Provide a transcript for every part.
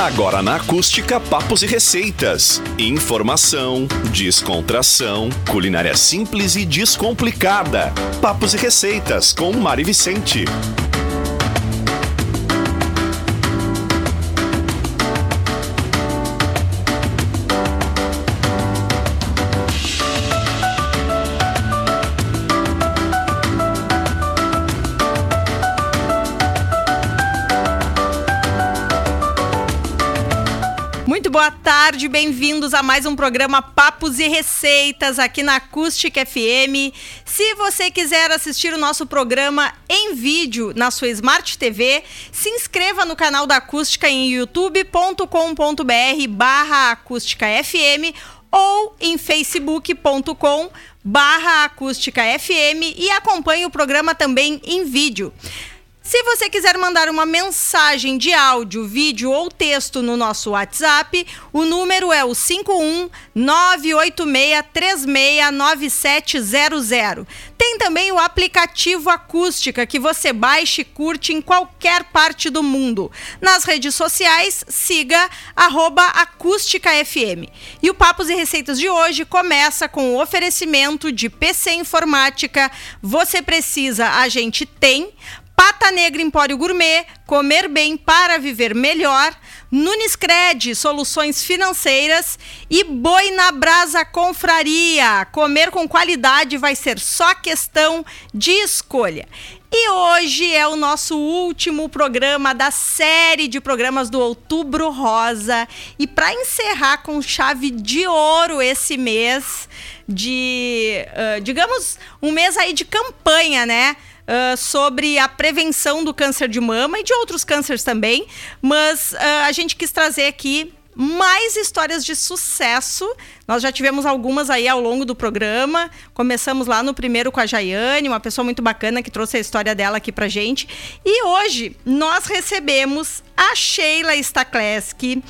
Agora na acústica, papos e receitas. Informação, descontração, culinária simples e descomplicada. Papos e receitas com Mari Vicente. Tarde, bem-vindos a mais um programa Papos e Receitas aqui na Acústica FM. Se você quiser assistir o nosso programa em vídeo na sua Smart TV, se inscreva no canal da Acústica em youtube.com.br barra acústica FM ou em facebook.com barra acústica FM e acompanhe o programa também em vídeo. Se você quiser mandar uma mensagem de áudio, vídeo ou texto no nosso WhatsApp, o número é o 51986369700. Tem também o aplicativo Acústica que você baixa e curte em qualquer parte do mundo. Nas redes sociais, siga arroba Acústica FM. E o Papos e Receitas de hoje começa com o oferecimento de PC Informática. Você precisa, a gente tem. Pata Negra Empório Gourmet, comer bem para viver melhor. Nunes Cred, soluções financeiras. E Boi na Brasa Confraria, comer com qualidade vai ser só questão de escolha. E hoje é o nosso último programa da série de programas do Outubro Rosa. E para encerrar com chave de ouro esse mês, de, uh, digamos, um mês aí de campanha, né? Uh, sobre a prevenção do câncer de mama e de outros cânceres também, mas uh, a gente quis trazer aqui mais histórias de sucesso. Nós já tivemos algumas aí ao longo do programa. Começamos lá no primeiro com a Jaiane, uma pessoa muito bacana que trouxe a história dela aqui pra gente. E hoje nós recebemos a Sheila Stakleski,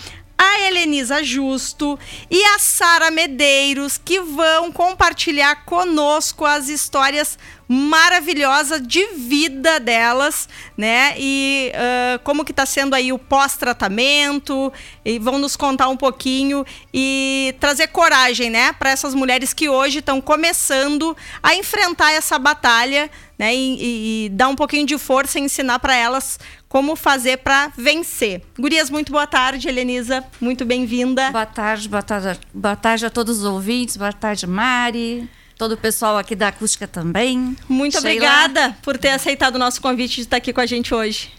a Helenisa Justo e a Sara Medeiros, que vão compartilhar conosco as histórias maravilhosas de vida delas, né? E uh, como que está sendo aí o pós-tratamento, e vão nos contar um pouquinho e trazer coragem, né? Para essas mulheres que hoje estão começando a enfrentar essa batalha, né? E, e, e dar um pouquinho de força e ensinar para elas como fazer para vencer. Gurias, muito boa tarde, Helenisa, muito bem-vinda. Boa tarde, boa tarde, boa tarde a todos os ouvintes, boa tarde, Mari, todo o pessoal aqui da Acústica também. Muito Sheila. obrigada por ter aceitado o nosso convite de estar aqui com a gente hoje.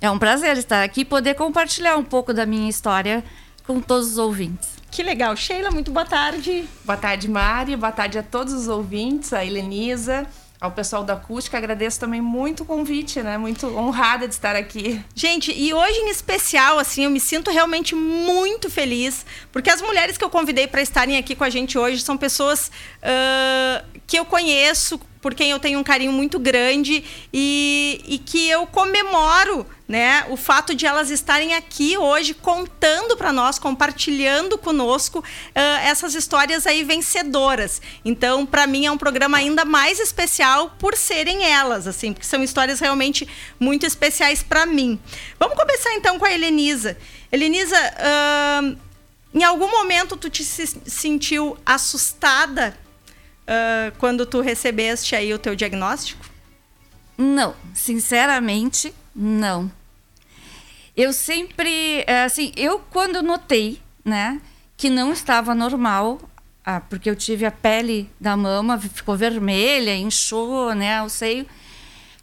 É um prazer estar aqui e poder compartilhar um pouco da minha história com todos os ouvintes. Que legal. Sheila, muito boa tarde. Boa tarde, Mari. Boa tarde a todos os ouvintes, a Helenisa, ao pessoal da Acústica. Agradeço também muito o convite, né? Muito honrada de estar aqui. Gente, e hoje em especial, assim, eu me sinto realmente muito feliz, porque as mulheres que eu convidei para estarem aqui com a gente hoje são pessoas uh, que eu conheço, por quem eu tenho um carinho muito grande e, e que eu comemoro né, o fato de elas estarem aqui hoje contando para nós, compartilhando conosco uh, essas histórias aí vencedoras. Então, para mim é um programa ainda mais especial por serem elas, assim, porque são histórias realmente muito especiais para mim. Vamos começar então com a Helenisa. Helenisa, uh, em algum momento tu te se sentiu assustada uh, quando tu recebeste aí o teu diagnóstico? Não, sinceramente, não. Eu sempre, assim, eu quando notei, né, que não estava normal, ah, porque eu tive a pele da mama, ficou vermelha, inchou, né, o seio.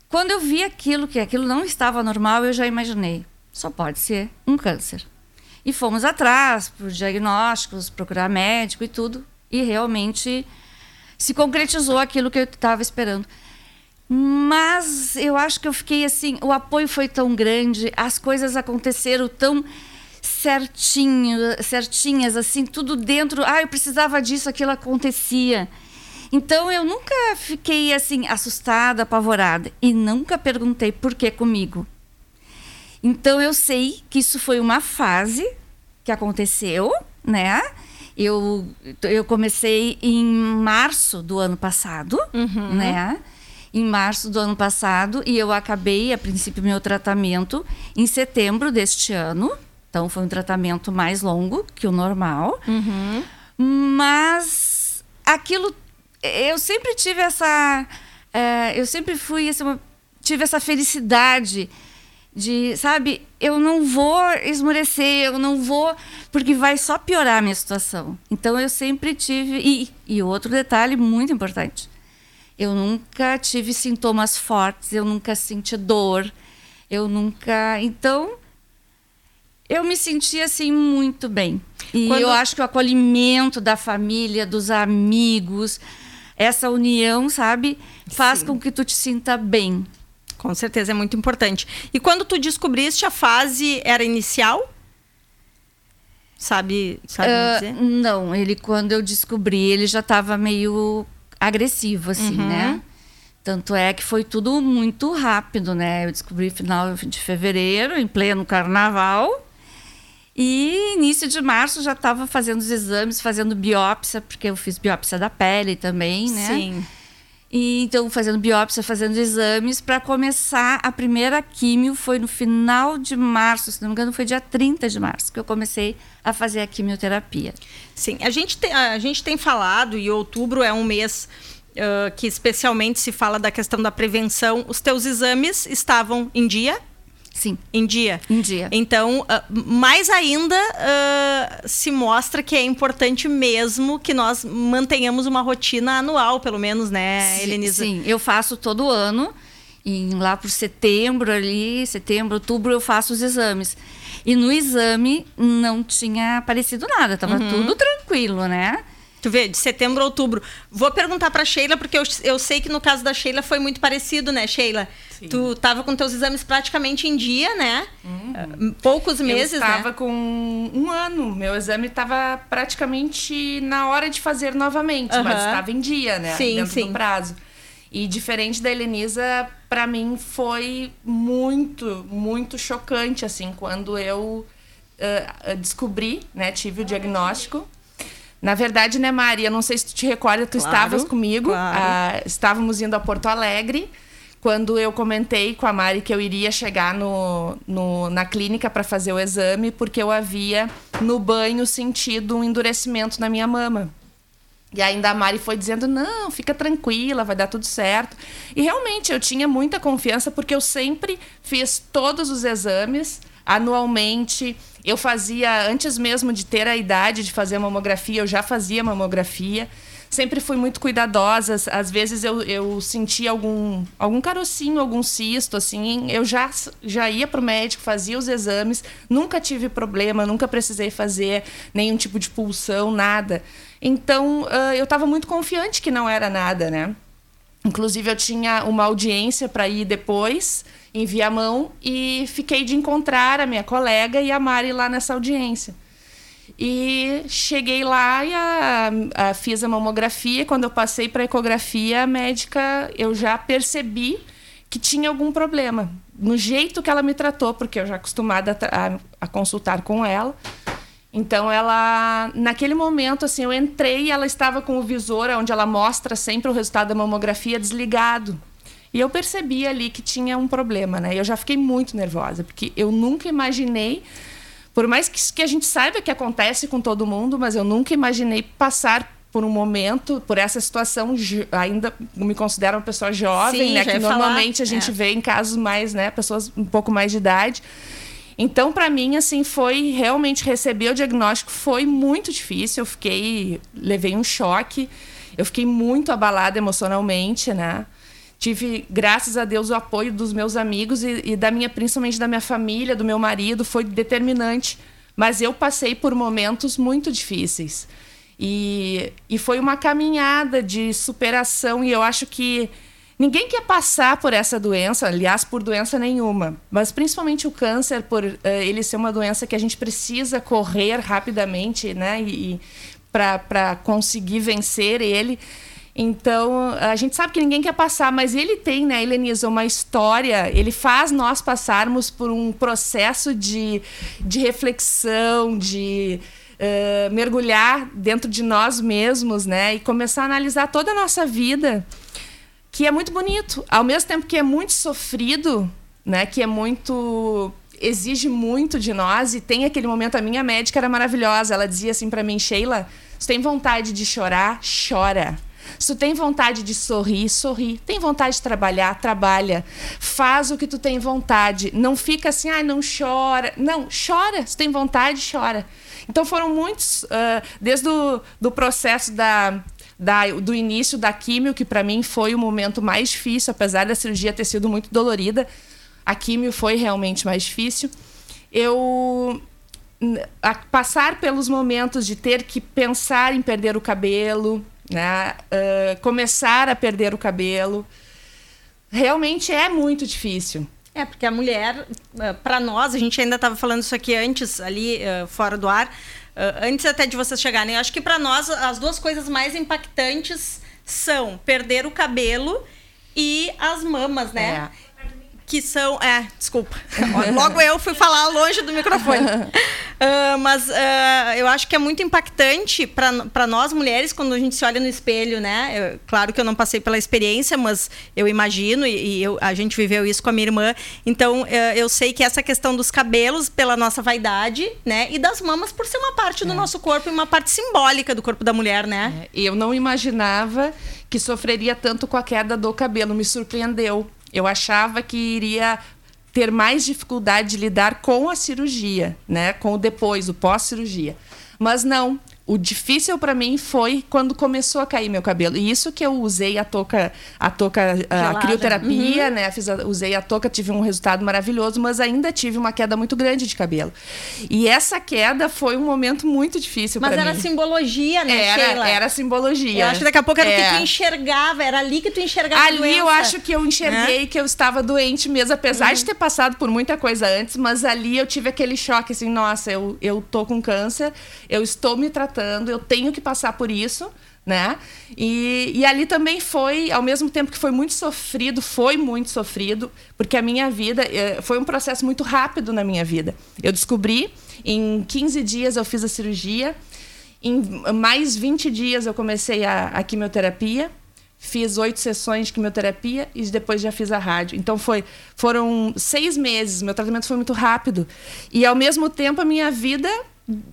Quando eu vi aquilo, que aquilo não estava normal, eu já imaginei, só pode ser um câncer. E fomos atrás, por diagnósticos, procurar médico e tudo, e realmente se concretizou aquilo que eu estava esperando. Mas eu acho que eu fiquei assim, o apoio foi tão grande, as coisas aconteceram tão certinho, certinhas, assim, tudo dentro. Ah, eu precisava disso, aquilo acontecia. Então eu nunca fiquei assim assustada, apavorada e nunca perguntei por que comigo. Então eu sei que isso foi uma fase que aconteceu, né? Eu, eu comecei em março do ano passado, Uhum. né? Em março do ano passado e eu acabei, a princípio, meu tratamento em setembro deste ano, Então foi um tratamento mais longo que o normal. Mas aquilo. Eu sempre tive essa. é, eu sempre fui assim, tive essa felicidade de, sabe, eu não vou esmorecer, eu não vou, porque vai só piorar a minha situação. Então eu sempre tive. E, e outro detalhe muito importante: eu nunca tive sintomas fortes, eu nunca senti dor, eu nunca. Então eu me senti assim muito bem. E Quando- eu acho que o acolhimento da família, dos amigos, essa união, sabe, faz Sim. com que tu te sinta bem. Com certeza é muito importante. E quando tu descobriste a fase era inicial? Sabe, sabe Ah, dizer? não, ele quando eu descobri, ele já estava meio agressivo, assim, Uhum. né? Tanto é que foi tudo muito rápido, né? Eu descobri final de fevereiro, em pleno carnaval. E início de março já estava fazendo os exames, fazendo biópsia, porque eu fiz biópsia da pele também, né? Sim. E então fazendo biópsia, fazendo exames para começar a primeira químio foi no final de março, se não me engano, foi dia 30 de março que eu comecei a fazer a quimioterapia. Sim, a gente, tem, a gente tem falado, e outubro é um mês ah, que especialmente se fala da questão da prevenção. Os teus exames estavam em dia? Sim, Em dia. em dia. Então, ah, mais ainda ah, se mostra que é importante mesmo que nós mantenhamos uma rotina anual, pelo menos, né, Sim, Helenisa? Sim, eu faço todo ano. E lá por setembro ali, setembro, outubro, eu faço os exames. E no exame não tinha aparecido nada, tava Uhum. tudo tranquilo, né? Tu vê, de setembro a outubro. Vou perguntar pra Sheila, porque eu, eu sei que no caso da Sheila foi muito parecido, né, Sheila? Tu tava com teus exames praticamente em dia, né? Ah, Poucos meses, eu estava né? com um ano. Meu exame estava praticamente na hora de fazer novamente, mas Aham. estava em dia, né? Sim, Dentro sim. do prazo. E diferente da Helenisa, para mim foi muito, muito chocante, assim, quando eu ah, ah, descobri, né? Tive o diagnóstico. Na verdade, né, Mari? Eu não sei se tu te recorda, tu Claro, estavas comigo. claro. ah, estávamos indo a Porto Alegre quando eu comentei com a Mari que eu iria chegar no, no- na clínica para fazer o exame, porque eu havia no banho sentido um endurecimento na minha mama. E ainda a Mari foi dizendo: não, fica tranquila, vai dar tudo certo. E realmente eu tinha muita confiança, porque eu sempre fiz todos os exames anualmente. Eu fazia, antes mesmo de ter a idade de fazer mamografia, eu já fazia mamografia. Sempre fui muito cuidadosa. Às- vezes eu, eu sentia algum, algum carocinho, algum cisto, assim. Eu já, já ia para o médico, fazia os exames. Nunca tive problema, nunca precisei fazer nenhum tipo de pulsão, nada. Então, ah, eu estava muito confiante que não era nada, né? Inclusive, eu tinha uma audiência para ir depois, em Viamão, e fiquei de encontrar a minha colega e a Mari lá nessa audiência. E cheguei lá e a, a- fiz a mamografia. Quando eu passei para ecografia, a médica, eu já percebi que tinha algum problema. No jeito que ela me tratou, porque eu já acostumada a a, a consultar com ela. Então ela, naquele momento, assim, eu entrei e ela estava com o visor, onde ela mostra sempre o resultado da mamografia desligado. E eu percebi ali que tinha um problema, né? E eu já fiquei muito nervosa, porque eu nunca imaginei, por mais que, que a gente saiba que acontece com todo mundo, mas eu nunca imaginei passar por um momento, por essa situação, ainda me considero uma pessoa jovem, Sim, né? Que ia falar, normalmente a gente é. vê em casos mais, né? Pessoas um pouco mais de idade. Então, para mim, assim, foi realmente receber o diagnóstico foi muito difícil. Eu fiquei, levei um choque. Eu fiquei muito abalada emocionalmente, né? Tive, graças a Deus, o apoio dos meus amigos e, e da minha, principalmente da minha família, do meu marido, foi determinante. Mas eu passei por momentos muito difíceis. E, e foi uma caminhada de superação. E eu acho que Ninguém quer passar por essa doença, aliás, por doença nenhuma, mas principalmente o câncer, por eh, ele ser uma doença que a gente precisa correr rapidamente, né, e, e para conseguir vencer ele. Então, a gente sabe que ninguém quer passar, mas ele tem, né, Helenisa, uma história, ele faz nós passarmos por um processo de, de reflexão, de eh, mergulhar dentro de nós mesmos, né, e começar a analisar toda a nossa vida que é muito bonito. Ao mesmo tempo que é muito sofrido, né? Que é muito. exige muito de nós e tem aquele momento a minha médica era maravilhosa, ela dizia assim para mim, Sheila, se tem vontade de chorar, chora. Se tu tem vontade de sorrir, sorri. Tem vontade de trabalhar, trabalha. Faz o que tu tem vontade. Não fica assim, ah, não chora. Não, chora. Se tem vontade, chora. Então foram muitos, uh, desde o do processo da, da, do início da químio, que para mim foi o momento mais difícil, apesar da cirurgia ter sido muito dolorida, a químio foi realmente mais difícil. Eu passar pelos momentos de ter que pensar em perder o cabelo, né? Uh, começar a perder o cabelo. Realmente é muito difícil. É, porque a mulher, para nós, a gente ainda estava falando isso aqui antes, ali uh, fora do ar, uh, antes até de vocês chegarem, eu acho que para nós as duas coisas mais impactantes são perder o cabelo e as mamas, né? É que são. É, desculpa. Logo eu fui falar longe do microfone. Uh, mas uh, eu acho que é muito impactante para nós mulheres quando a gente se olha no espelho, né? Eu, claro que eu não passei pela experiência, mas eu imagino e, e eu, a gente viveu isso com a minha irmã. Então uh, eu sei que essa questão dos cabelos pela nossa vaidade, né? E das mamas por ser uma parte do é. nosso corpo e uma parte simbólica do corpo da mulher, né? É, eu não imaginava que sofreria tanto com a queda do cabelo. Me surpreendeu eu achava que iria ter mais dificuldade de lidar com a cirurgia, né? Com o depois, o pós-cirurgia. Mas não, o difícil para mim foi quando começou a cair meu cabelo. E isso que eu usei a touca, a touca, a, a crioterapia, uhum. né? Fiz a, usei a touca, tive um resultado maravilhoso, mas ainda tive uma queda muito grande de cabelo. E essa queda foi um momento muito difícil para mim. Mas era simbologia, né, era, Sheila? Era simbologia. Eu acho que daqui a pouco era é. o que é. tu enxergava, era ali que tu enxergava Ali doença. eu acho que eu enxerguei é. que eu estava doente mesmo, apesar uhum. de ter passado por muita coisa antes, mas ali eu tive aquele choque assim, nossa, eu, eu tô com câncer, eu estou me tratando, eu eu tenho que passar por isso, né? E, e ali também foi, ao mesmo tempo que foi muito sofrido, foi muito sofrido, porque a minha vida eh, foi um processo muito rápido na minha vida. Eu descobri, em 15 dias eu fiz a cirurgia, em mais 20 dias eu comecei a, a quimioterapia, fiz oito sessões de quimioterapia e depois já fiz a rádio. Então foi, foram seis meses. Meu tratamento foi muito rápido e ao mesmo tempo a minha vida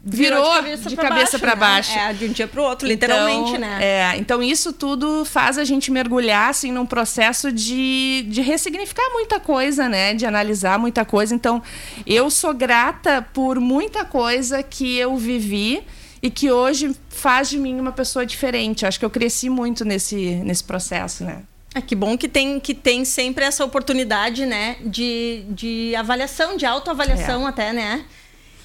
virou, de cabeça para baixo, baixo. Né? É, de um dia para o outro, literalmente, então, né? É, então isso tudo faz a gente mergulhar assim num processo de, de ressignificar muita coisa, né? De analisar muita coisa. Então, eu sou grata por muita coisa que eu vivi e que hoje faz de mim uma pessoa diferente. Acho que eu cresci muito nesse, nesse processo, né? É que bom que tem, que tem sempre essa oportunidade, né? De, de avaliação, de autoavaliação é. até, né?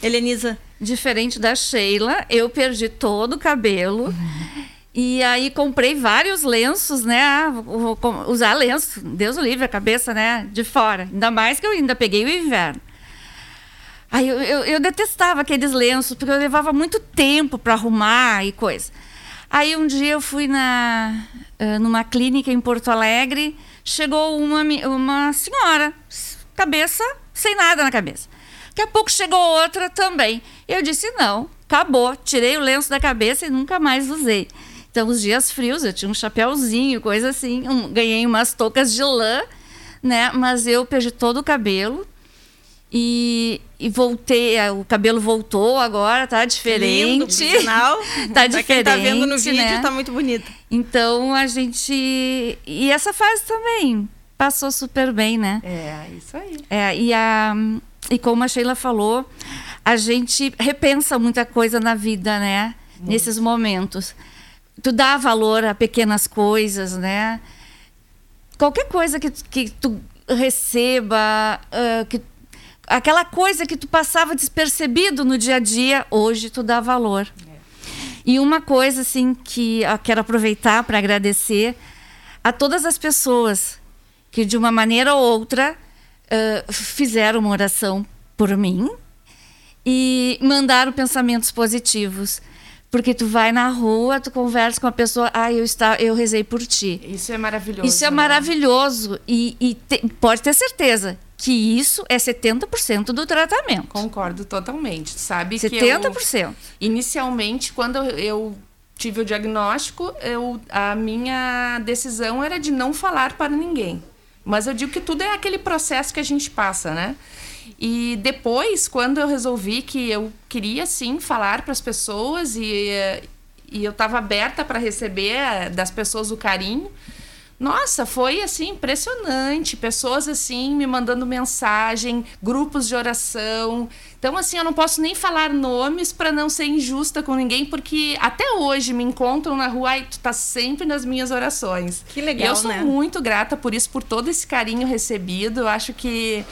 Helenisa. Diferente da Sheila, eu perdi todo o cabelo. E aí comprei vários lenços, né? Ah, vou, vou usar lenço, Deus o livre, a cabeça, né? De fora. Ainda mais que eu ainda peguei o inverno. Aí eu, eu, eu detestava aqueles lenços, porque eu levava muito tempo para arrumar e coisa. Aí um dia eu fui na, numa clínica em Porto Alegre, chegou uma, uma senhora, cabeça, sem nada na cabeça. Daqui a pouco chegou outra também. Eu disse: não, acabou. Tirei o lenço da cabeça e nunca mais usei. Então, os dias frios, eu tinha um chapéuzinho, coisa assim. Um, ganhei umas toucas de lã, né? Mas eu perdi todo o cabelo. E, e voltei, é, o cabelo voltou agora, tá diferente. Lindo, sinal. tá diferente. Quem tá vendo no vídeo, né? tá muito bonito. Então a gente. E essa fase também passou super bem, né? É, isso aí. É, e a e como a Sheila falou, a gente repensa muita coisa na vida, né? Muito. Nesses momentos. Tu dá valor a pequenas coisas, né? Qualquer coisa que, que tu receba, uh, que, aquela coisa que tu passava despercebido no dia a dia, hoje tu dá valor. É. E uma coisa assim que eu quero aproveitar para agradecer a todas as pessoas que de uma maneira ou outra uh, fizeram uma oração por mim e mandaram pensamentos positivos. Porque tu vai na rua, tu conversa com a pessoa, ah, eu, está, eu rezei por ti. Isso é maravilhoso. Isso é né? maravilhoso. E, e te, pode ter certeza que isso é 70% do tratamento. Concordo totalmente. Sabe 70%. que eu, inicialmente, quando eu tive o diagnóstico, eu, a minha decisão era de não falar para ninguém. Mas eu digo que tudo é aquele processo que a gente passa, né? E depois, quando eu resolvi que eu queria sim falar para as pessoas e, e eu estava aberta para receber das pessoas o carinho, nossa, foi assim impressionante. Pessoas assim me mandando mensagem, grupos de oração. Então assim, eu não posso nem falar nomes para não ser injusta com ninguém, porque até hoje me encontram na rua e tu tá sempre nas minhas orações. Que legal, e eu sou né? muito grata por isso, por todo esse carinho recebido. Eu acho que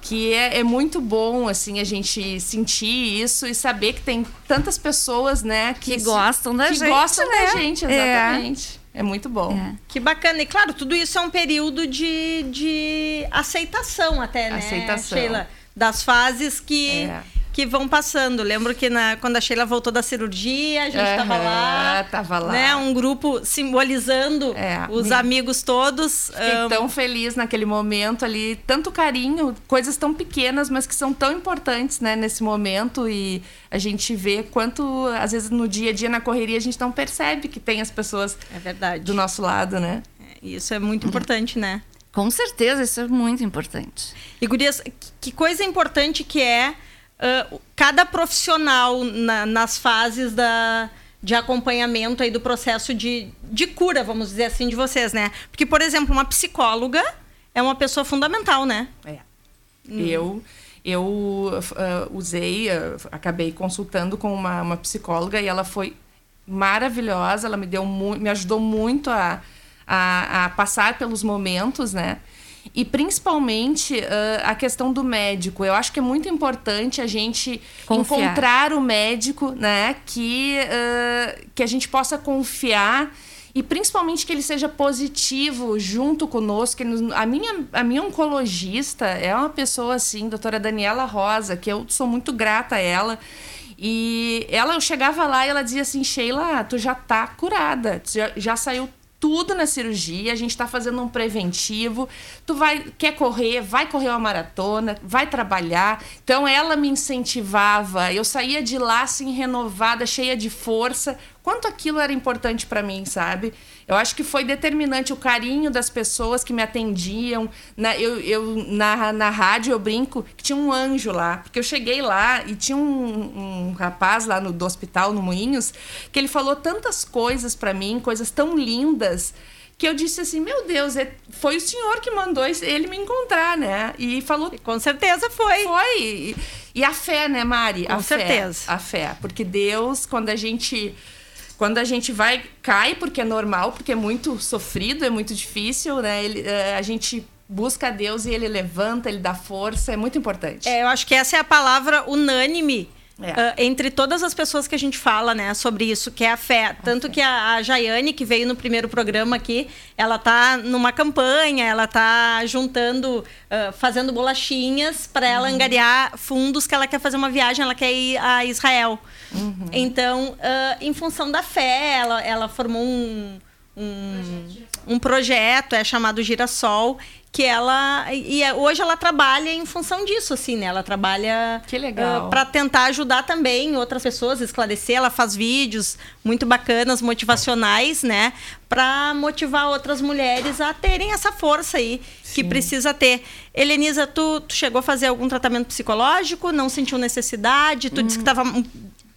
que é, é, muito bom assim a gente sentir isso e saber que tem tantas pessoas né que, que gostam da que gente gostam né? da gente exatamente é. É muito bom. É. Que bacana. E claro, tudo isso é um período de, de aceitação até, né, aceitação. Sheila? Das fases que, é. Que vão passando. Lembro que na, quando a Sheila voltou da cirurgia, a gente estava uhum, lá. Tava lá. Né, um grupo simbolizando é, os me... amigos todos. Fiquei um... tão feliz naquele momento ali. Tanto carinho, coisas tão pequenas, mas que são tão importantes né, nesse momento. E a gente vê quanto, às vezes, no dia a dia, na correria, a gente não percebe que tem as pessoas é verdade. do nosso lado, né? Isso é muito importante, né? Com certeza, isso é muito importante. E, Gurias, que coisa importante que é uh, cada profissional na, nas fases da, de acompanhamento aí do processo de, de cura, vamos dizer assim, de vocês, né? Porque, por exemplo, uma psicóloga é uma pessoa fundamental, né? É. Hum. Eu eu uh, usei, uh, acabei consultando com uma, uma, psicóloga e ela foi maravilhosa, ela me deu me ajudou muito a, a, a, passar pelos momentos, né? E principalmente uh, a questão do médico. Eu acho que é muito importante a gente confiar. encontrar o médico, né? Que, que a gente possa confiar e principalmente que ele seja positivo junto conosco. Nos, a, minha, a minha oncologista é uma pessoa assim, doutora Daniela Rosa, que eu sou muito grata a ela. E ela, eu chegava lá e ela dizia assim, Sheila, tu já tá curada, tu já, já saiu tudo na cirurgia, a gente está fazendo um preventivo. Tu vai quer correr, vai correr uma maratona, vai trabalhar. Então ela me incentivava. Eu saía de lá assim renovada, cheia de força. Quanto aquilo era importante para mim, sabe? Eu acho que foi determinante o carinho das pessoas que me atendiam. Na, eu, eu, na, na rádio eu brinco que tinha um anjo lá. Porque eu cheguei lá e tinha um, um rapaz lá no, do hospital, no Moinhos, que ele falou tantas coisas para mim, coisas tão lindas que eu disse assim, meu Deus, é, foi o senhor que mandou ele me encontrar, né? E falou... Com certeza foi. Foi. E, e, a fé, né, Mari? Com a certeza. Fé, a fé. Porque Deus, quando a gente quando a gente vai, cai, porque é normal, porque é muito sofrido, é muito difícil, né? Ele, eh, a gente busca Deus e ele levanta, ele dá força, é muito importante. É, eu acho que essa é a palavra unânime é. Uh, entre todas as pessoas que a gente fala, né, sobre isso, que é a fé. Tanto que a, a Jaiane, que veio no primeiro programa aqui, ela tá numa campanha, ela tá juntando, uh, fazendo bolachinhas para ela uhum. angariar fundos que ela quer fazer uma viagem, ela quer ir a Israel. Uhum. Então, uh, em função da fé, ela, ela formou um, um, um projeto, é chamado Girassol, que ela e é, hoje ela trabalha em função disso assim né? Ela trabalha que legal. uh, para tentar ajudar também outras pessoas esclarecer. Ela faz vídeos muito bacanas motivacionais né? Para motivar outras mulheres a terem essa força aí Sim. que precisa ter. Helenisa tu, tu, chegou a fazer algum tratamento psicológico? Não sentiu necessidade? Tu hum. disse que estava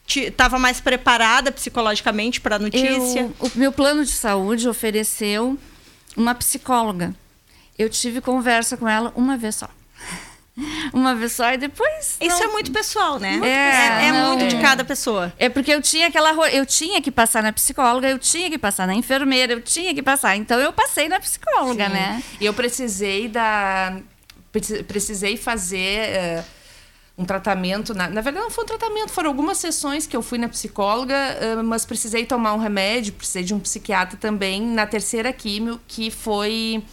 estava mais preparada psicologicamente para a notícia Eu, o meu plano de saúde ofereceu uma psicóloga eu tive conversa com ela uma vez só. Uma vez só e depois. Isso não... é muito pessoal, né? Muito é, pessoal. é, é muito é. de cada pessoa. É porque eu tinha aquela. Eu tinha que passar na psicóloga, eu tinha que passar na enfermeira, eu tinha que passar. Então eu passei na psicóloga, Sim. né? E eu precisei da. Precisei fazer. Uh um tratamento. Na, na verdade, não foi um tratamento, foram algumas sessões que eu fui na psicóloga, mas precisei tomar um remédio, precisei de um psiquiatra também na terceira químio, que foi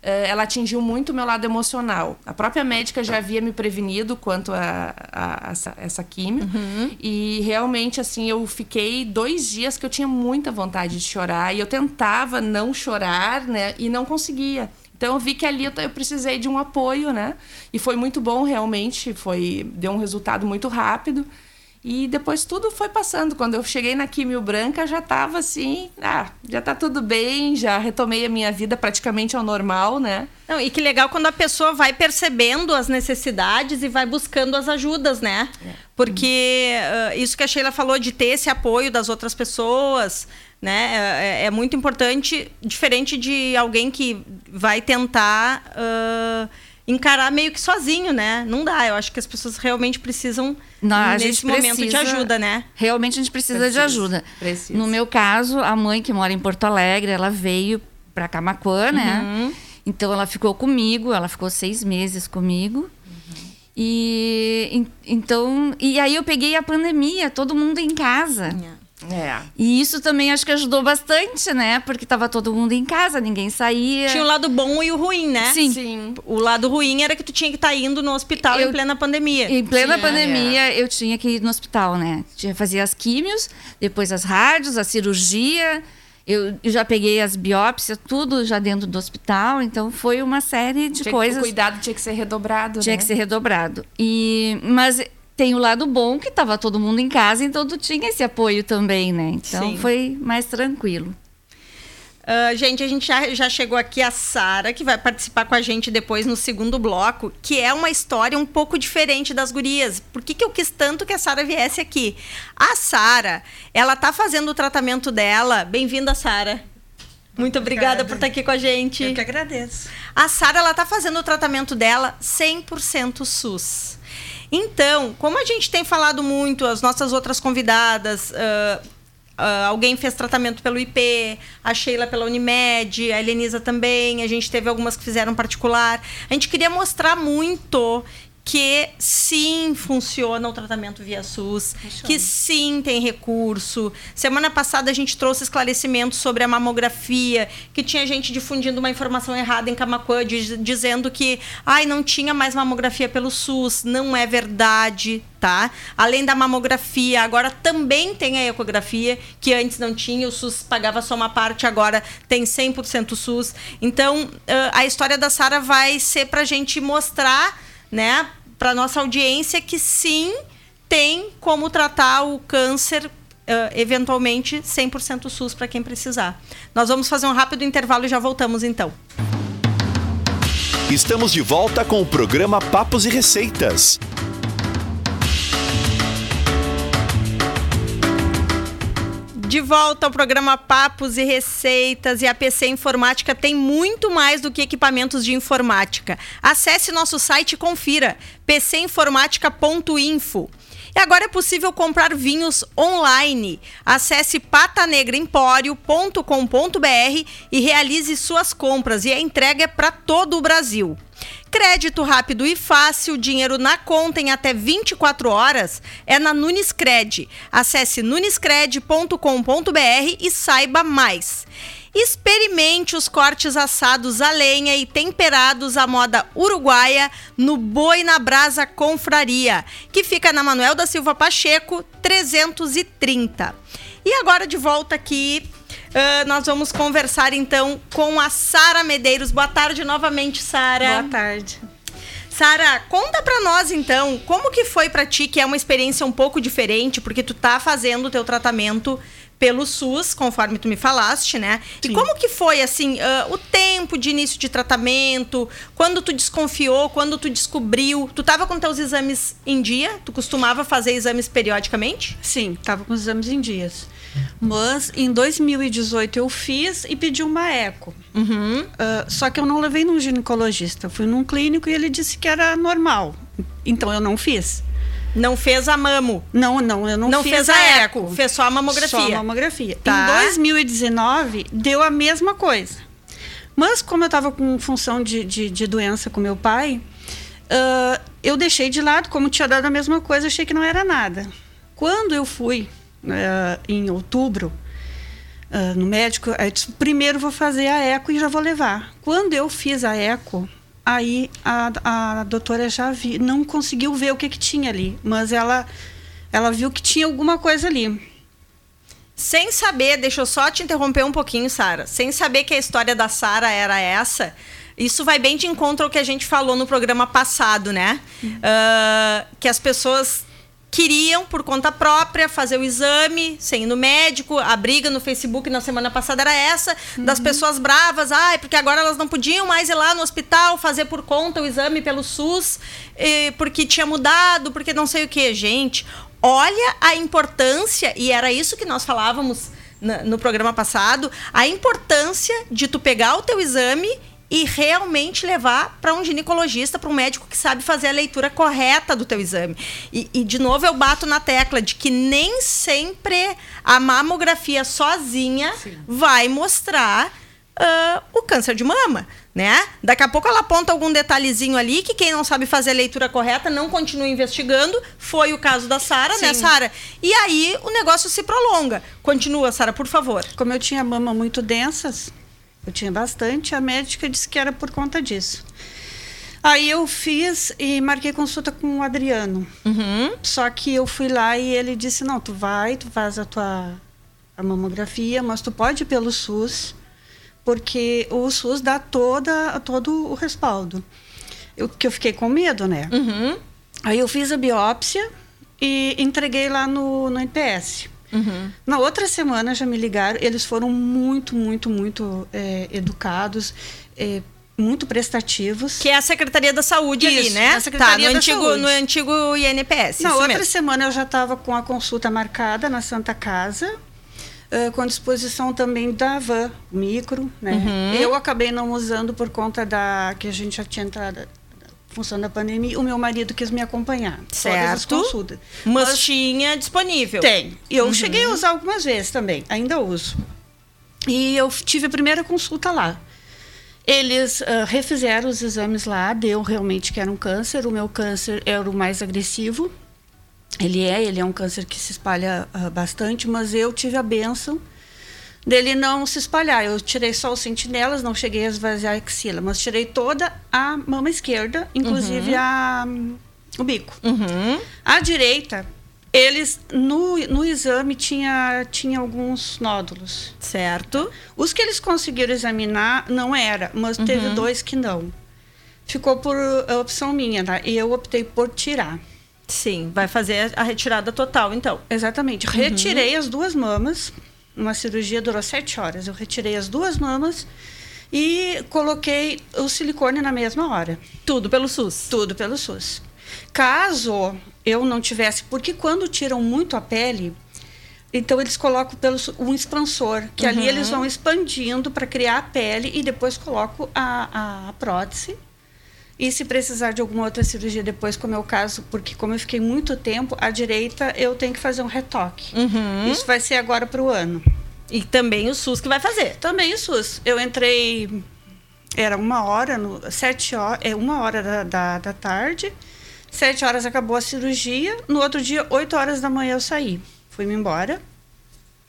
ela atingiu muito o meu lado emocional. A própria médica já havia me prevenido quanto a, a, a essa, essa químio. Uhum. E realmente, assim, eu fiquei dois dias que eu tinha muita vontade de chorar. E eu tentava não chorar, né? E não conseguia. Então eu vi que ali eu precisei de um apoio, né? E foi muito bom, realmente. Foi, deu um resultado muito rápido. E depois tudo foi passando. Quando eu cheguei na quimio branca, já tava assim, ah, já tá tudo bem, já retomei a minha vida praticamente ao normal, né? Não, e que legal quando a pessoa vai percebendo as necessidades e vai buscando as ajudas, né? É. Porque uh, isso que a Sheila falou de ter esse apoio das outras pessoas, né? É, é, é muito importante, diferente de alguém que vai tentar. Uh, encarar meio que sozinho, né? Não dá. Eu acho que as pessoas realmente precisam, Não, nesse momento, precisa, de ajuda, né? Realmente a gente precisa, precisa de ajuda. Precisa. No meu caso, a mãe que mora em Porto Alegre, ela veio para Camacuã, né? Uhum. Então ela ficou comigo, ela ficou seis meses comigo. Uhum. E então e aí eu peguei a pandemia, todo mundo em casa. Yeah. É. E isso também acho que ajudou bastante, né? Porque tava todo mundo em casa, ninguém saía. Tinha o lado bom e o ruim, né? Sim. Sim. O lado ruim era que tu tinha que estar tá indo no hospital eu, em plena pandemia. Em plena tinha, pandemia, é. eu tinha que ir no hospital, né? Tinha fazer as químios, depois as rádios, a cirurgia. Eu, eu já peguei as biópsias, tudo já dentro do hospital. Então foi uma série de tinha coisas. o cuidado tinha que ser redobrado. Tinha né? que ser redobrado. E, mas tem o lado bom que estava todo mundo em casa, então tu tinha esse apoio também, né? Então Sim. foi mais tranquilo. Uh, gente, a gente já, já chegou aqui a Sara, que vai participar com a gente depois no segundo bloco, que é uma história um pouco diferente das gurias. Por que, que eu quis tanto que a Sara viesse aqui? A Sara, ela tá fazendo o tratamento dela. Bem-vinda, Sara. Muito obrigada, obrigada por estar aqui com a gente. Eu que agradeço. A Sara, ela tá fazendo o tratamento dela 100% SUS. Então, como a gente tem falado muito, as nossas outras convidadas, uh, uh, alguém fez tratamento pelo IP, a Sheila pela Unimed, a Helenisa também, a gente teve algumas que fizeram particular. A gente queria mostrar muito que sim funciona o tratamento via SUS, que sim tem recurso. Semana passada a gente trouxe esclarecimentos sobre a mamografia, que tinha gente difundindo uma informação errada em Camacuã, dizendo que ai, não tinha mais mamografia pelo SUS. Não é verdade, tá? Além da mamografia, agora também tem a ecografia, que antes não tinha, o SUS pagava só uma parte, agora tem 100% SUS. Então, a história da Sara vai ser para a gente mostrar né, para nossa audiência que sim tem como tratar o câncer uh, eventualmente 100% SUS para quem precisar. Nós vamos fazer um rápido intervalo e já voltamos então. Estamos de volta com o programa Papos e Receitas. De volta ao programa Papos e Receitas e a PC Informática tem muito mais do que equipamentos de informática. Acesse nosso site e confira pcinformática.info. E agora é possível comprar vinhos online. Acesse patanegraempório.com.br e realize suas compras e a entrega é para todo o Brasil. Crédito rápido e fácil, dinheiro na conta em até 24 horas é na Nunescred. Acesse nunescred.com.br e saiba mais. Experimente os cortes assados a lenha e temperados à moda uruguaia no Boi na Brasa Confraria, que fica na Manuel da Silva Pacheco, 330. E agora de volta aqui Uh, nós vamos conversar então com a Sara Medeiros. Boa tarde novamente, Sara. Boa tarde. Sara, conta para nós então, como que foi para ti, que é uma experiência um pouco diferente, porque tu tá fazendo o teu tratamento pelo SUS, conforme tu me falaste, né? Sim. E como que foi, assim, uh, o tempo de início de tratamento? Quando tu desconfiou? Quando tu descobriu? Tu tava com teus exames em dia? Tu costumava fazer exames periodicamente? Sim, tava com os exames em dias. Mas em 2018 eu fiz e pedi uma eco. Uhum. Uh, só que eu não levei num ginecologista. Eu fui num clínico e ele disse que era normal. Então eu não fiz. Não fez a mamo? Não, não, eu não, não fiz fez a eco. eco. Fez só a mamografia. Só a mamografia. Tá. Em 2019 deu a mesma coisa. Mas como eu estava com função de, de, de, doença com meu pai, uh, eu deixei de lado, como tinha dado a mesma coisa, achei que não era nada. Quando eu fui uh, em outubro uh, no médico, eu disse, primeiro vou fazer a eco e já vou levar. Quando eu fiz a eco, aí a, a doutora já vi, não conseguiu ver o que, que tinha ali, mas ela, ela viu que tinha alguma coisa ali. Sem saber, deixa eu só te interromper um pouquinho, Sara. Sem saber que a história da Sara era essa, isso vai bem de encontro ao que a gente falou no programa passado, né? Uhum. Uh, que as pessoas queriam, por conta própria, fazer o exame sem ir no médico. A briga no Facebook na semana passada era essa, uhum. das pessoas bravas, ai, porque agora elas não podiam mais ir lá no hospital fazer por conta o exame pelo SUS, porque tinha mudado, porque não sei o que. Gente, olha a importância, e era isso que nós falávamos no programa passado, a importância de tu pegar o teu exame e realmente levar para um ginecologista, para um médico que sabe fazer a leitura correta do teu exame. E, e, de novo eu bato na tecla de que nem sempre a mamografia sozinha Sim. vai mostrar uh, o câncer de mama. Né? Daqui a pouco ela aponta algum detalhezinho ali que quem não sabe fazer a leitura correta não continua investigando. Foi o caso da Sara, né, Sara? E aí o negócio se prolonga. Continua, Sara, por favor. Como eu tinha mama muito densas, eu tinha bastante. A médica disse que era por conta disso. Aí eu fiz e marquei consulta com o Adriano. Uhum. Só que eu fui lá e ele disse: não, tu vai, tu faz a tua a mamografia, mas tu pode ir pelo SUS, porque o SUS dá toda, todo o respaldo. Eu, que eu fiquei com medo, né? Uhum. Aí eu fiz a biópsia e entreguei lá no, no NPS. Uhum. Na outra semana já me ligaram, eles foram muito, muito, muito é, educados. É, muito prestativos. Que é a Secretaria da Saúde Isso, ali, né? A Secretaria tá, no antigo, Saúde. no antigo INPS. Na outra mesmo. semana eu já estava com a consulta marcada na Santa Casa. Uh, com disposição também da van micro, né? Uhum. Eu acabei não usando por conta da que a gente já tinha entrado função da pandemia, o meu marido quis me acompanhar. Certo. consultas. Mas, Mas tinha disponível. Tem. Eu uhum. cheguei a usar algumas vezes também, ainda uso. E eu tive a primeira consulta lá. Eles uh, refizeram os exames lá, deu realmente que era um câncer. O meu câncer era o mais agressivo. Ele é, ele é um câncer que se espalha uh, bastante, mas eu tive a benção dele não se espalhar. Eu tirei só os sentinelas, não cheguei a esvaziar a axila, mas tirei toda a mama esquerda, inclusive uhum. a, o bico. Uhum. A direita, eles no, no exame tinha, tinha alguns nódulos. Certo. Os que eles conseguiram examinar não era, mas uhum. teve dois que não. Ficou por opção minha, tá? E eu optei por tirar. Sim, vai fazer a retirada total, então. Exatamente. Retirei as duas mamas uma cirurgia durou sete horas. Eu retirei as duas mamas e coloquei o silicone na mesma hora. Tudo pelo SUS? Tudo pelo SUS. Caso eu não tivesse, porque quando tiram muito a pele, então eles colocam pelo um expansor, que uhum. ali eles vão expandindo para criar a pele e depois colocam a, a, a prótese e se precisar de alguma outra cirurgia depois, como é o caso, porque como eu fiquei muito tempo, à direita eu tenho que fazer um retoque. Uhum. Isso vai ser agora para o ano. E também o SUS que vai fazer. Também o SUS. Eu entrei, era uma hora, no, sete horas, é uma hora da, da, da tarde, sete horas acabou a cirurgia, no outro dia, oito horas da manhã eu saí. Fui-me embora.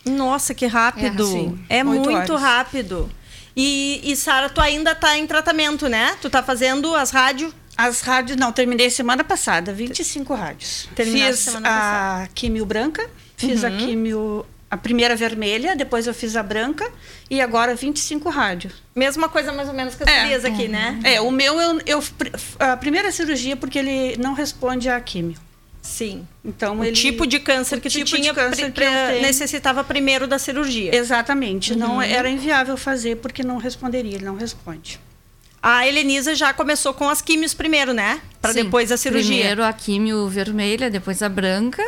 Nossa, que rápido. É, é muito horas. rápido. E, e Sara, tu ainda está em tratamento, né? Tu está fazendo as rádios? As rádios, não, terminei semana passada, 25 rádios. Terminei fiz semana a passada. químio branca, fiz uhum. a químio a primeira vermelha, depois eu fiz a branca e agora 25 rádios. Mesma coisa mais ou menos que as é. aqui, né? É, o meu eu, eu a primeira cirurgia porque ele não responde à químio. Sim. Então, o ele, tipo de câncer que tipo tinha câncer que necessitava primeiro da cirurgia. Exatamente. Uhum. Não era inviável fazer porque não responderia, ele não responde. A Helenisa já começou com as químios primeiro, né? Para depois a cirurgia. Primeiro a químio vermelha, depois a branca,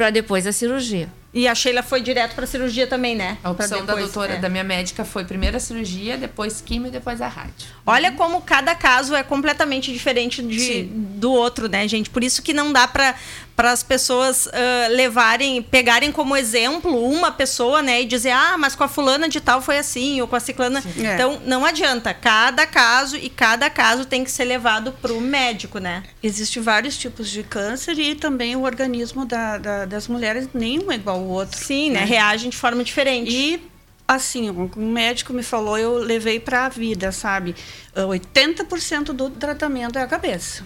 para depois a cirurgia. E a Sheila foi direto para cirurgia também, né? A opção depois, da doutora, é. da minha médica, foi primeiro a cirurgia, depois químio e depois a rádio. Olha como cada caso é completamente diferente de, do outro, né, gente? Por isso que não dá para para as pessoas uh, levarem, pegarem como exemplo uma pessoa, né, e dizer, ah, mas com a fulana de tal foi assim, ou com a ciclana. É. Então, não adianta. Cada caso e cada caso tem que ser levado para o médico, né? Existem vários tipos de câncer e também o organismo da, da, das mulheres nenhum é igual ao outro. Sim, né? né? Reagem de forma diferente. E assim, um médico me falou, eu levei para a vida, sabe? 80% do tratamento é a cabeça.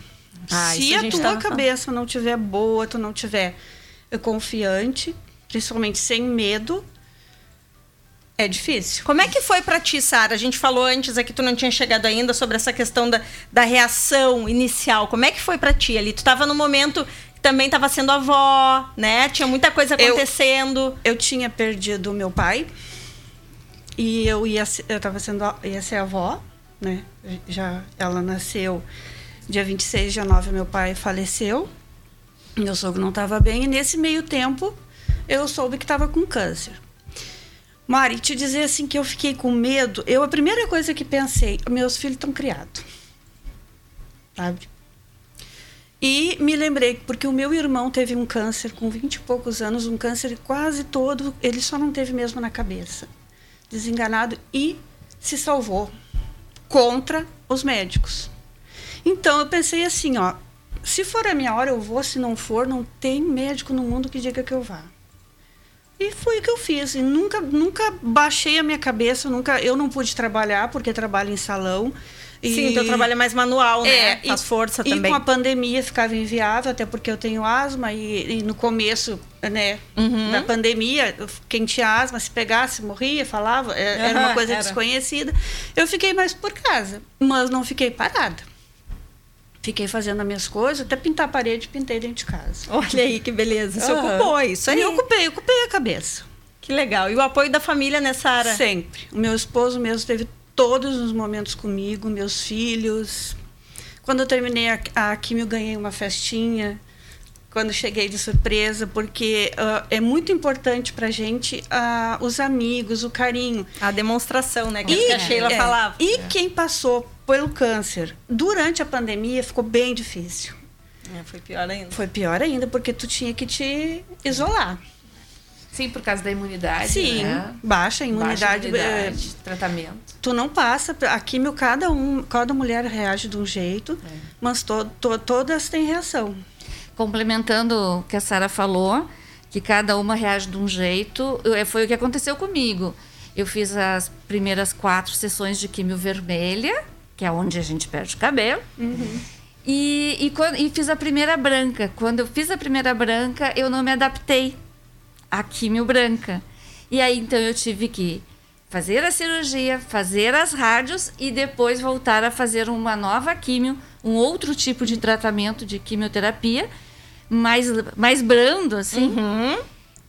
Ah, Se a, a tua tá cabeça não tiver boa, tu não tiver confiante, principalmente sem medo, é difícil. Como é que foi para ti, Sara? A gente falou antes aqui, tu não tinha chegado ainda sobre essa questão da, da reação inicial. Como é que foi para ti ali? Tu estava no momento também estava sendo avó, né? Tinha muita coisa Eu- acontecendo. Eu tinha perdido meu pai e eu ia eu estava sendo ia ser avó, né? Já ela nasceu dia 26 de janeiro, meu pai faleceu. Meu sogro não estava bem e nesse meio tempo eu soube que estava com câncer. Mari, te dizer assim que eu fiquei com medo, eu a primeira coisa que pensei, meus filhos estão criados. Sabe? E me lembrei, porque o meu irmão teve um câncer com 20 e poucos anos, um câncer quase todo, ele só não teve mesmo na cabeça. Desenganado e se salvou contra os médicos. Então eu pensei assim, ó, se for a minha hora eu vou, se não for, não tem médico no mundo que diga que eu vá. E foi o que eu fiz. E nunca, nunca baixei a minha cabeça, nunca, eu não pude trabalhar porque trabalho em salão. E, Sim, teu trabalho é mais manual, né? é, Faz força e também. com a pandemia ficava inviável, até porque eu tenho asma e, e no começo, né, Uhum. da pandemia, quem tinha asma, se pegasse, morria, falava, é, era uma Aham, coisa era. desconhecida. Eu fiquei mais por casa, mas não fiquei parada. Fiquei fazendo as minhas coisas, até pintar a parede, pintei dentro de casa. Olha aí que beleza. Você Aham. ocupou isso aí. E eu ocupei, ocupei a cabeça. Que legal. E o apoio da família nessa área? Sempre. O meu esposo mesmo teve todos os momentos comigo, meus filhos. Quando eu terminei a, a quimio, ganhei uma festinha. Quando cheguei de surpresa, porque ah, é muito importante pra gente ah, os amigos, o carinho. A demonstração, né? Que, que a Sheila é, falava. E quem passou pelo câncer durante a pandemia ficou bem difícil. É, foi pior ainda. Foi pior ainda, porque tu tinha que te isolar. Sim, por causa da imunidade, Sim, né? baixa a imunidade. Baixa eh, imunidade, tratamento. tu não passa a químio cada um cada mulher reage de um jeito mas to, to- todas têm reação Complementando o que a Sara falou, que cada uma reage de um jeito, eh, foi o que aconteceu comigo. Eu fiz as primeiras quatro sessões de químio vermelha, que é onde a gente perde o cabelo. E, e, quando- e fiz a primeira branca. Quando eu fiz a primeira branca, eu não me adaptei à químio branca. E aí, então, eu tive que fazer a cirurgia, fazer as rádios e depois voltar a fazer uma nova químio, um outro tipo de tratamento de quimioterapia, mais, mais brando, assim,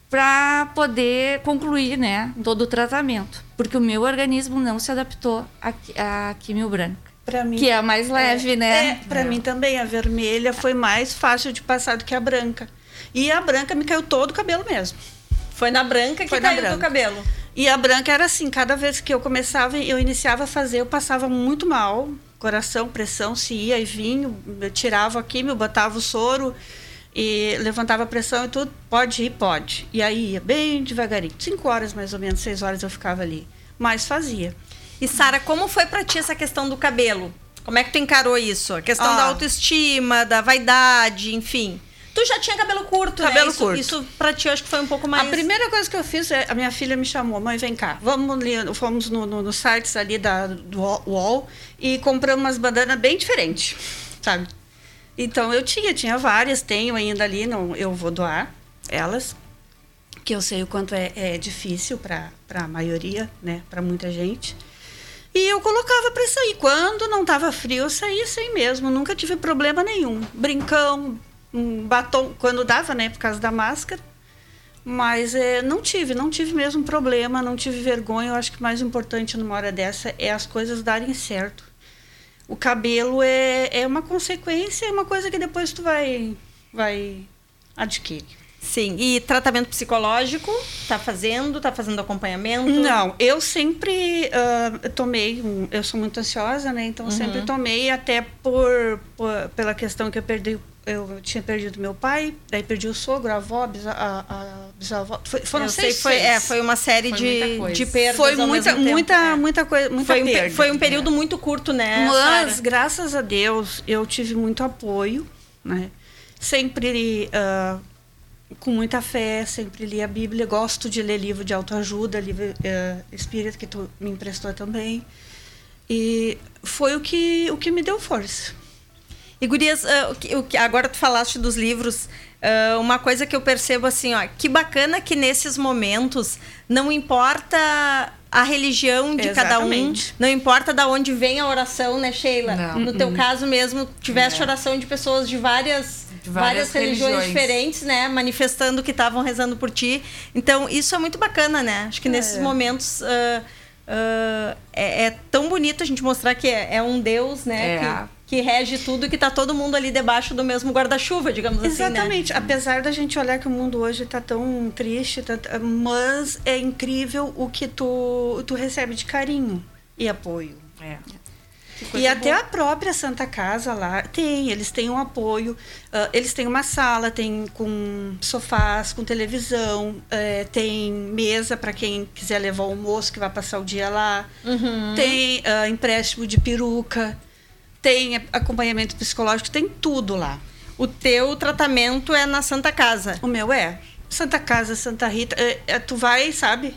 para poder concluir, né, todo o tratamento. Porque o meu organismo não se adaptou à, à químio branca. para mim Que é a mais leve, né? é, para mim também a vermelha foi mais fácil de passar do que a branca e a branca me caiu todo o cabelo mesmo Foi na branca que Foi caiu branca. teu cabelo. e a branca era assim cada vez que eu começava eu iniciava a fazer eu passava muito mal coração pressão se ia e vinha eu tirava a químio botava o soro e levantava a pressão e tudo pode ir pode e aí ia bem devagarinho cinco horas mais ou menos seis horas eu ficava ali mas fazia E Sara, como foi pra ti essa questão do cabelo? Como é que tu encarou isso? A questão Ah. da autoestima, da vaidade, enfim. Tu já tinha cabelo curto, Cabelo né? Isso, curto. Isso pra ti eu acho que foi um pouco mais. A primeira coisa que eu fiz é a minha filha me chamou, mãe, vem cá, vamos ali, fomos no, no, nos sites ali da, do UOL e compramos umas bandanas bem diferentes, sabe? Então eu tinha, tinha várias, tenho ainda ali, não, eu vou doar elas, que eu sei o quanto é, é difícil para a maioria, né, para muita gente. E eu colocava para sair. Quando não estava frio, eu saía assim mesmo. Nunca tive problema nenhum. Brincão, um batom, quando dava, né, por causa da máscara. Mas é, não tive, não tive mesmo problema, não tive vergonha. Eu acho que o mais importante numa hora dessa é as coisas darem certo. O cabelo é, é uma consequência, é uma coisa que depois tu vai, vai adquirir. Sim. E tratamento psicológico? Tá fazendo? Tá fazendo acompanhamento? Não, eu sempre ah, tomei, um- eu sou muito ansiosa, né? Então sempre tomei até por, por- pela questão que eu perdi, eu tinha perdido meu pai, daí perdi o sogro, a avó, a, a, a bisavó, foi, foram eu sei, seis, foi, seis. é, foi uma série Foi de, muita coisa. de perdas Foi ao muita, mesmo tempo, muita, é. muita coisa, muita Foi um, pe- perda. foi um período muito curto, né? Mas, Sara? graças a Deus, eu tive muito apoio, né? Sempre ah, com muita fé, sempre li a Bíblia. Gosto de ler livro de autoajuda, livro eh, espírita que tu me emprestou também. E foi o que, o que me deu força. E Gurias, ah, o que- agora tu falaste dos livros, ah, uma coisa que eu percebo assim, ó, que bacana que nesses momentos não importa a religião de cada um, Exatamente. não importa da onde vem a oração, né, Sheila? Não. No teu caso mesmo, tiveste oração de pessoas de várias várias, várias religiões, religiões, diferentes, né? Manifestando que estavam rezando por ti. Então, isso é muito bacana, né? Acho que é. nesses momentos. Uh, uh, é, é, tão bonito a gente mostrar que é, é um Deus, né? É. Que, que rege tudo e que está todo mundo ali debaixo do mesmo guarda-chuva, digamos Exatamente. assim. Né? Exatamente. Né? Apesar da gente olhar que o mundo hoje está tão triste, tá, mas é incrível o que tu, tu recebe de carinho e apoio. É. E até boa. a própria Santa Casa lá tem, eles têm um apoio, uh, eles têm uma sala, tem com sofás, com televisão, uh, tem mesa para quem quiser levar o almoço que vai passar o dia lá, uhum. tem uh, empréstimo de peruca, tem acompanhamento psicológico, tem tudo lá. O teu tratamento é na Santa Casa? O meu é. Santa Casa, Santa Rita, é, é, tu vai, sabe?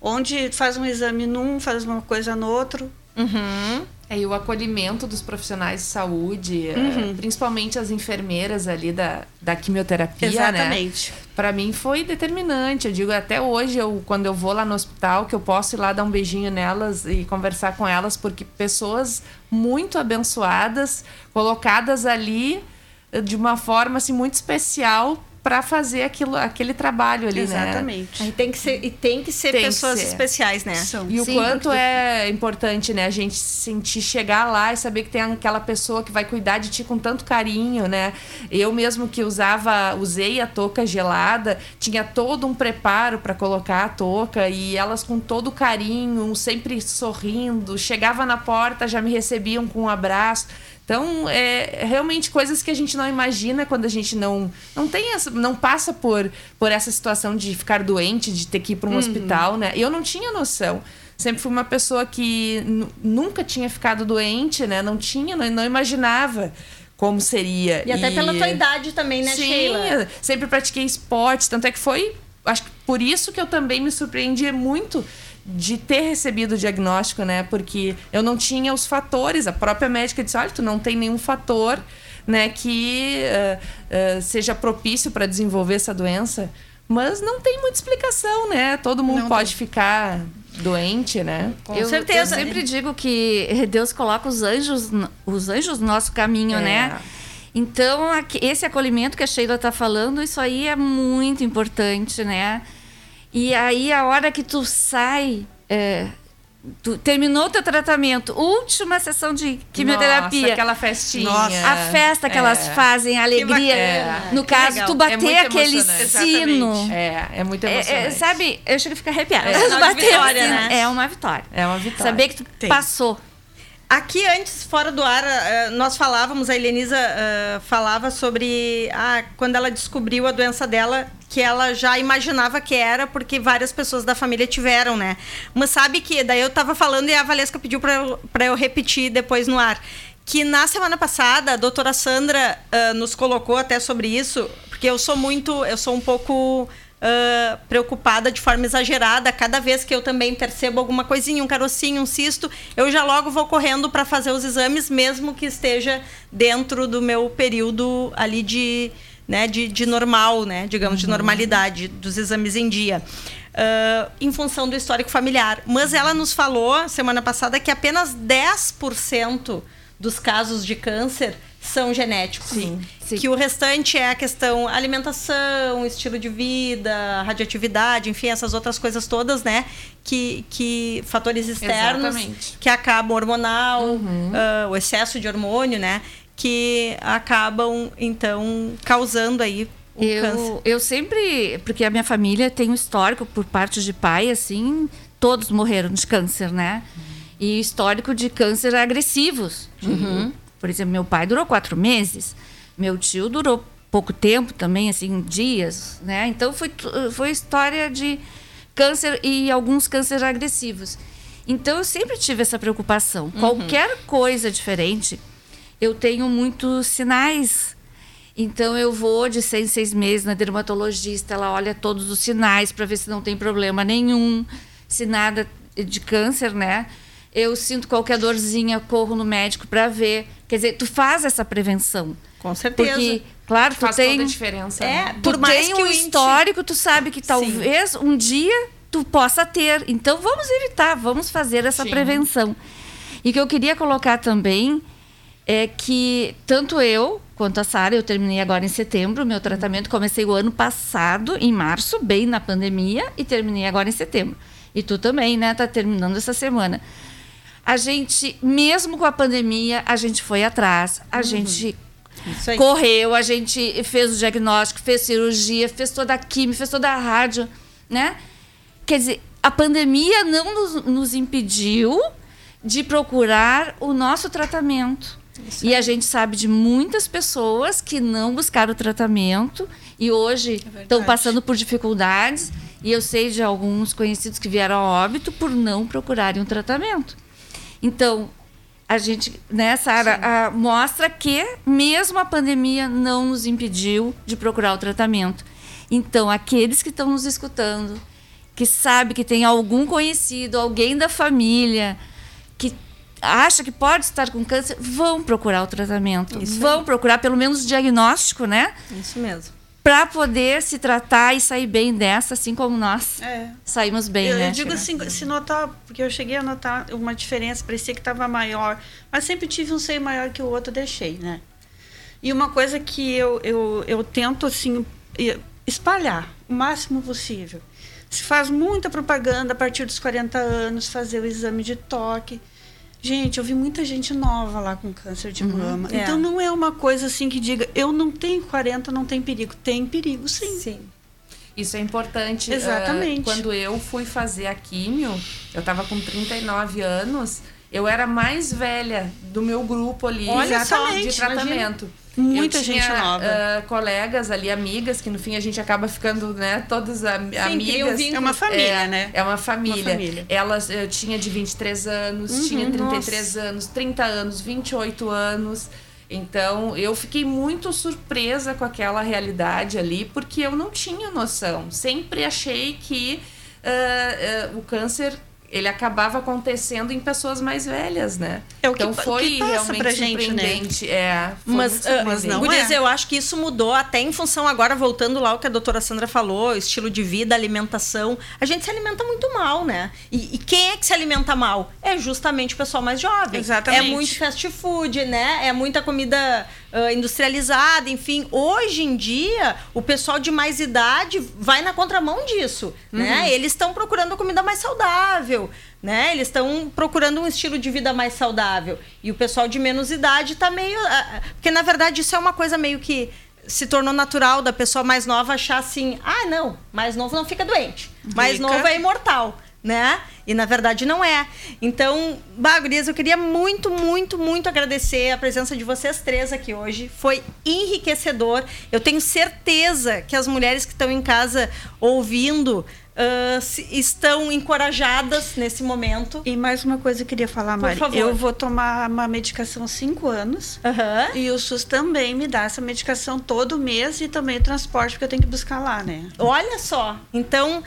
Onde faz um exame num, faz uma coisa no outro. Uhum. É, e o acolhimento dos profissionais de saúde, é, uhum. principalmente as enfermeiras ali da, da quimioterapia, né? Exatamente. né? Para mim foi determinante. Eu digo, até hoje, eu, quando eu vou lá no hospital, que eu posso ir lá dar um beijinho nelas e conversar com elas, porque pessoas muito abençoadas, colocadas ali de uma forma assim, muito especial para fazer aquilo, aquele trabalho ali, Exatamente. né? Exatamente. Tem que ser e tem que ser tem pessoas que ser. especiais, né? São. E o Sim, quanto porque... é importante, né, a gente sentir chegar lá e saber que tem aquela pessoa que vai cuidar de ti com tanto carinho, né? Eu mesmo que usava, usei a touca gelada, tinha todo um preparo para colocar a touca e elas com todo carinho, sempre sorrindo, chegava na porta, já me recebiam com um abraço. Então, é realmente coisas que a gente não imagina quando a gente não não tem essa, não passa por por essa situação de ficar doente, de ter que ir para um uhum. hospital, né? Eu não tinha noção. Sempre fui uma pessoa que nunca tinha ficado doente, né? Não tinha, não, não imaginava como seria. E até e... pela tua idade também, né, Sim, Sheila? sempre pratiquei esportes, tanto é que foi, acho que por isso que eu também me surpreendi muito de ter recebido o diagnóstico, né? Porque eu não tinha os fatores. A própria médica disse: olha, tu não tem nenhum fator né, que uh, uh, seja propício para desenvolver essa doença. Mas não tem muita explicação, né? Todo mundo não pode tem. ficar doente, né? Com eu, certeza. Eu sempre digo que Deus coloca os anjos, os anjos no nosso caminho, é. né? Então, esse acolhimento que a Sheila está falando, isso aí é muito importante, né? E aí, a hora que tu sai, é, tu terminou o teu tratamento, última sessão de quimioterapia. Nossa, aquela festinha. Nossa, a festa que é. elas fazem, a alegria. É. No que caso, legal. tu bater é aquele sino. É, é muito é, é, emocionante. sabe, eu chego a ficar arrepiada. É, uma vitória, né? é uma vitória. É uma vitória. Saber que tu Tem. passou. Aqui antes, fora do ar, eh, nós falávamos, a Helenisa uh, falava sobre ah, quando ela descobriu a doença dela, que ela já imaginava que era, porque várias pessoas da família tiveram, né? Mas sabe que, daí eu tava falando e a Valesca pediu para eu, eu repetir depois no ar. Que na semana passada a doutora Sandra uh, nos colocou até sobre isso, porque eu sou muito, eu sou um pouco uh, preocupada de forma exagerada. Cada vez que eu também percebo alguma coisinha, um carocinho, um cisto, eu já logo vou correndo para fazer os exames, mesmo que esteja dentro do meu período ali de, né, de, de normal, né, digamos, uhum. de normalidade, dos exames em dia. Uh, em função do histórico familiar. Mas ela nos falou semana passada que apenas 10% dos casos de câncer são genéticos. Sim, sim. Que o restante é a questão alimentação, estilo de vida, radioatividade, enfim, essas outras coisas todas, né? Que, que fatores externos Exatamente. que acabam hormonal, uhum. uh, o excesso de hormônio, né? Que acabam, então, causando aí o eu, câncer. Eu sempre, porque a minha família tem um histórico por parte de pai, assim, todos morreram de câncer, né? E histórico de câncer agressivos. Uhum. Por exemplo, meu pai durou quatro meses, meu tio durou pouco tempo também, assim, dias, né? Então foi, foi história de câncer e alguns cânceres agressivos. Então eu sempre tive essa preocupação. Uhum. Qualquer coisa diferente, eu tenho muitos sinais. Então eu vou de seis em seis meses na dermatologista, ela olha todos os sinais para ver se não tem problema nenhum, se nada de câncer, né? Eu sinto qualquer dorzinha, corro no médico para ver. Quer dizer, tu faz essa prevenção. Com certeza. Porque, claro, tu faz tem. toda a diferença. É, né? por mais tem que um histórico, tu sabe que talvez Sim. um dia tu possa ter. Então vamos evitar, vamos fazer essa Sim. prevenção. E que eu queria colocar também é que tanto eu quanto a Sara. Eu terminei agora em setembro o meu tratamento. Comecei o ano passado, em março, bem na pandemia, e terminei agora em setembro. E tu também, né? Tá terminando essa semana. A gente, mesmo com a pandemia, a gente foi atrás, a gente Isso aí. correu, a gente fez o diagnóstico, fez cirurgia, fez toda a química, fez toda a rádio, né? Quer dizer, a pandemia não nos, nos impediu de procurar o nosso tratamento. E a gente sabe de muitas pessoas que não buscaram o tratamento e hoje estão passando por dificuldades. E eu sei de alguns conhecidos que vieram a óbito por não procurarem um tratamento. Então, a gente, né, Sara, a- mostra que mesmo a pandemia não nos impediu de procurar o tratamento. Então, aqueles que estão nos escutando, que sabe que tem algum conhecido, alguém da família que acha que pode estar com câncer, vão procurar o tratamento. vão procurar pelo menos o diagnóstico, né? Isso mesmo. Para poder se tratar e sair bem dessa, assim como nós É. saímos bem, Eu, né? eu digo assim, se notar, porque eu cheguei a notar uma diferença, parecia que estava maior, mas sempre tive um seio maior que o outro, deixei, né? E uma coisa que eu, eu, eu tento, assim, espalhar o máximo possível. Se faz muita propaganda a partir dos 40 anos, fazer o exame de toque. Gente, eu vi muita gente nova lá com câncer de mama. é. Então não é uma coisa assim que diga, eu não tenho 40, não tem perigo. Tem perigo, sim. Sim. Isso é importante. Exatamente. Ah, quando eu fui fazer a químio, eu tava com 39 anos, eu era mais velha do meu grupo ali Olha só, de tratamento. Muita eu tinha, gente nova. ah, colegas ali, amigas, que no fim a gente acaba ficando, né, todas am um amigas. vínculo. É uma família, É, né? É uma família. Uma família. Elas eu tinha de 23 anos, Uhum, tinha 33 anos, 30 anos, 28 anos. Então, eu fiquei muito surpresa com aquela realidade ali, porque eu não tinha noção. Sempre achei que ah, ah, o câncer ele acabava acontecendo em pessoas mais velhas, né? É o que então foi que passa realmente pra gente, né? surpreendente. É, foi Mas, ah, mas não. Gurias, é. eu acho que isso mudou até em função agora, voltando lá ao que a doutora Sandra falou, estilo de vida, alimentação. A gente se alimenta muito mal, né? E, e quem é que se alimenta mal? É justamente o pessoal mais jovem. Exatamente. É muito fast food, né? É muita comida ah, industrializada, enfim. Hoje em dia, o pessoal de mais idade vai na contramão disso, né? Eles estão procurando comida mais saudável, né? Eles estão procurando um estilo de vida mais saudável. E o pessoal de menos idade tá meio. ah, Porque, na verdade, isso é uma coisa meio que se tornou natural da pessoa mais nova achar assim: ah, não, mais novo não fica doente. Mais novo é imortal, né? E na verdade não é. Então, Bagurias, eu queria muito, muito, muito agradecer a presença de vocês três aqui hoje. Foi enriquecedor. Eu tenho certeza que as mulheres que estão em casa ouvindo ah, se- estão encorajadas nesse momento. E mais uma coisa que eu queria falar, Por Mari. favor. Eu vou tomar uma medicação há cinco anos. Aham. E o SUS também me dá essa medicação todo mês e também o transporte, porque eu tenho que buscar lá, né? Olha só. Então,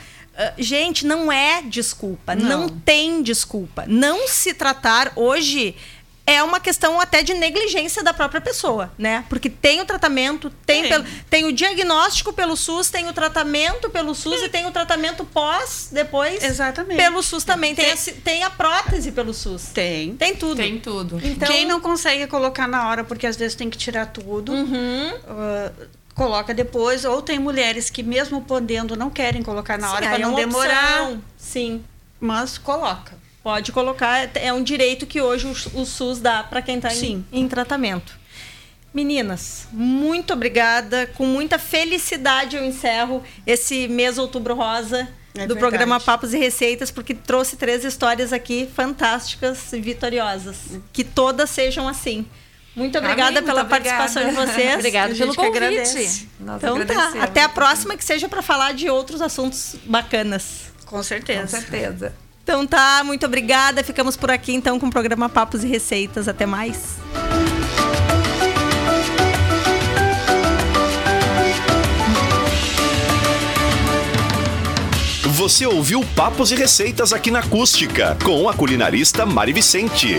gente, não é desculpa. Não. Não. tem desculpa. Não se tratar hoje é uma questão até de negligência da própria pessoa, né? Porque tem o tratamento, tem, pelo- tem o diagnóstico pelo SUS, tem o tratamento pelo SUS e tem o tratamento pós, depois, Exatamente. pelo SUS também. Tem, Tem. a, tem a prótese pelo SUS. Tem. Tem tudo. Tem tudo. Então, Quem não consegue colocar na hora, porque às vezes tem que tirar tudo, Uhum. ah, coloca depois. Ou tem mulheres que, mesmo podendo, não querem colocar na hora para é não uma demorar, opção. Sim. mas coloca. Pode colocar, é um direito que hoje o, SUS dá para quem está em, em tratamento. Meninas, muito obrigada. Com muita felicidade eu encerro esse mês Outubro Rosa É do verdade. programa Papos e Receitas, porque trouxe três histórias aqui fantásticas e vitoriosas. Que todas sejam assim. Muito obrigada Amém, pela muito obrigada. participação de vocês. Obrigada A pelo convite. agradece. Nós Então tá, até a próxima que seja para falar de outros assuntos bacanas. Com certeza. Com certeza. Então tá, muito obrigada. Ficamos por aqui então com o programa Papos e Receitas. Até mais. Você ouviu Papos e Receitas aqui na Acústica, com a culinarista Mari Vicente.